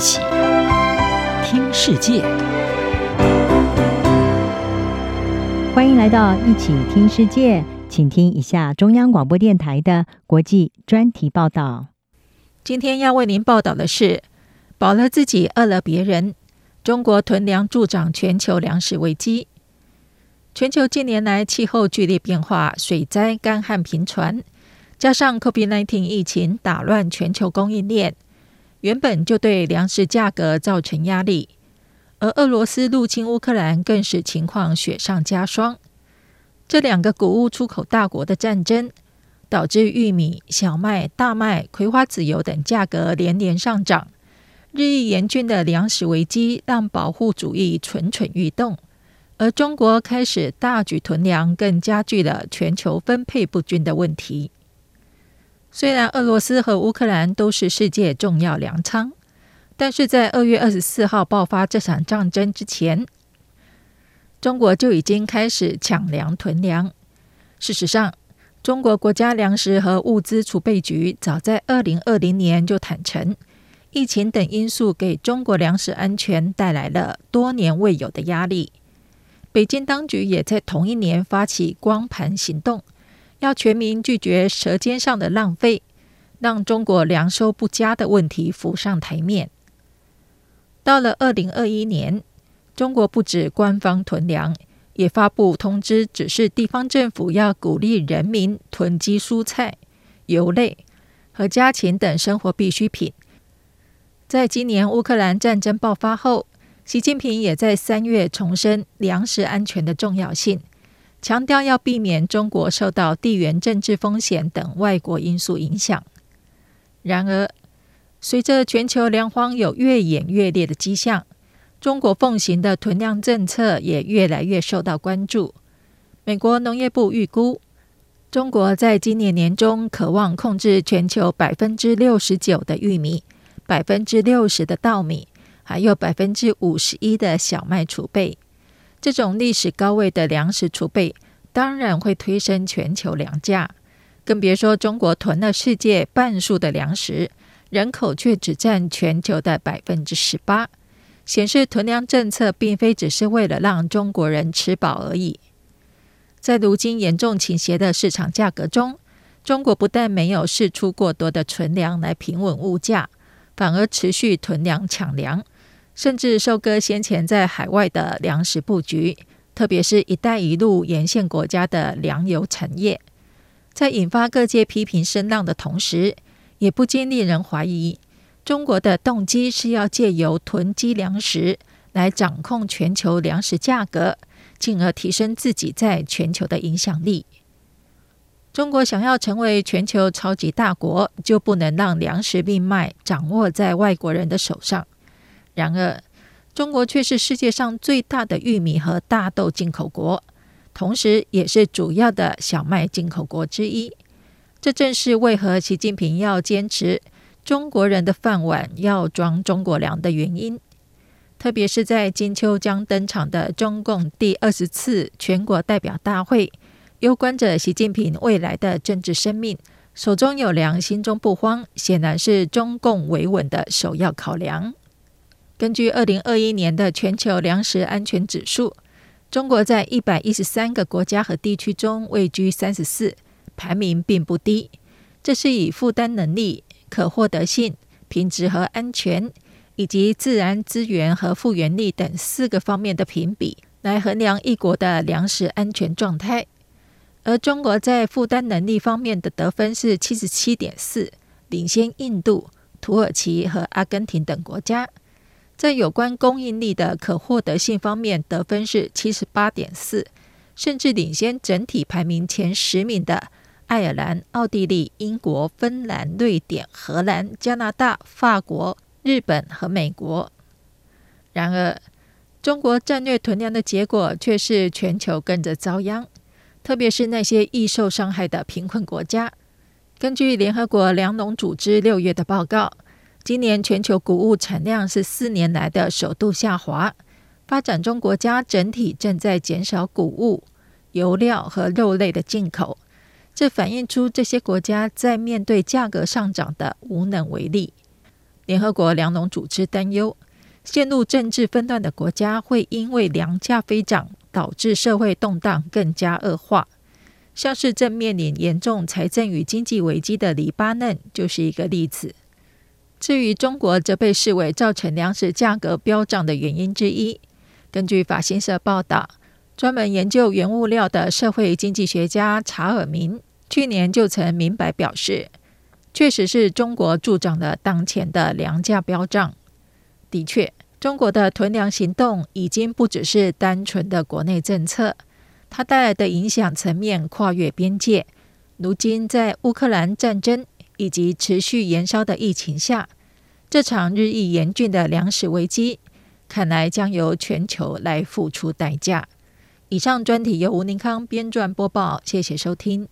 起听世界，欢迎来到一起听世界，请听一下中央广播电台的国际专题报道。今天要为您报道的是：饱了自己，饿了别人。中国囤粮助长全球粮食危机。全球近年来气候剧烈变化，水灾、干旱频传，加上 COVID-19 疫情打乱全球供应链。原本就对粮食价格造成压力，而俄罗斯入侵乌克兰更使情况雪上加霜。这两个谷物出口大国的战争，导致玉米、小麦、大麦、葵花籽油等价格连连上涨。日益严峻的粮食危机让保护主义蠢蠢欲动，而中国开始大举囤粮，更加剧了全球分配不均的问题。虽然俄罗斯和乌克兰都是世界重要粮仓，但是在二月二十四号爆发这场战争之前，中国就已经开始抢粮囤粮。事实上，中国国家粮食和物资储备局早在二零二零年就坦承，疫情等因素给中国粮食安全带来了多年未有的压力。北京当局也在同一年发起光盘行动。要全民拒绝舌尖上的浪费，让中国粮收不佳的问题浮上台面。到了二零二一年，中国不止官方囤粮，也发布通知，指示地方政府要鼓励人民囤积蔬菜、油类和家禽等生活必需品。在今年乌克兰战争爆发后，习近平也在三月重申粮食安全的重要性。强调要避免中国受到地缘政治风险等外国因素影响。然而，随着全球粮荒有越演越烈的迹象，中国奉行的囤粮政策也越来越受到关注。美国农业部预估，中国在今年年中可望控制全球百分之六十九的玉米、百分之六十的稻米，还有百分之五十一的小麦储备。这种历史高位的粮食储备，当然会推升全球粮价，更别说中国囤了世界半数的粮食，人口却只占全球的百分之十八，显示囤粮政策并非只是为了让中国人吃饱而已。在如今严重倾斜的市场价格中，中国不但没有释出过多的存粮来平稳物价，反而持续囤粮抢粮。甚至收割先前在海外的粮食布局，特别是一带一路沿线国家的粮油产业，在引发各界批评声浪的同时，也不禁令人怀疑，中国的动机是要借由囤积粮食来掌控全球粮食价格，进而提升自己在全球的影响力。中国想要成为全球超级大国，就不能让粮食命脉掌握在外国人的手上。然而，中国却是世界上最大的玉米和大豆进口国，同时也是主要的小麦进口国之一。这正是为何习近平要坚持中国人的饭碗要装中国粮的原因。特别是在金秋将登场的中共第二十次全国代表大会，攸关着习近平未来的政治生命，手中有粮，心中不慌，显然是中共维稳的首要考量。根据二零二一年的全球粮食安全指数，中国在一百一十三个国家和地区中位居三十四，排名并不低。这是以负担能力、可获得性、品质和安全，以及自然资源和复原力等四个方面的评比来衡量一国的粮食安全状态。而中国在负担能力方面的得分是七十七点四，领先印度、土耳其和阿根廷等国家。在有关供应力的可获得性方面，得分是七十八点四，甚至领先整体排名前十名的爱尔兰、奥地利、英国、芬兰、瑞典、荷兰、加拿大、法国、日本和美国。然而，中国战略囤粮的结果却是全球跟着遭殃，特别是那些易受伤害的贫困国家。根据联合国粮农组织六月的报告。今年全球谷物产量是四年来的首度下滑，发展中国家整体正在减少谷物、油料和肉类的进口，这反映出这些国家在面对价格上涨的无能为力。联合国粮农组织担忧，陷入政治纷乱的国家会因为粮价飞涨，导致社会动荡更加恶化。像是正面临严重财政与经济危机的黎巴嫩就是一个例子。至于中国，则被视为造成粮食价格飙涨的原因之一。根据法新社报道，专门研究原物料的社会经济学家查尔明去年就曾明白表示，确实是中国助长了当前的粮价飙涨。的确，中国的囤粮行动已经不只是单纯的国内政策，它带来的影响层面跨越边界。如今，在乌克兰战争以及持续延烧的疫情下，这场日益严峻的粮食危机，看来将由全球来付出代价。以上专题由吴宁康编撰播报，谢谢收听。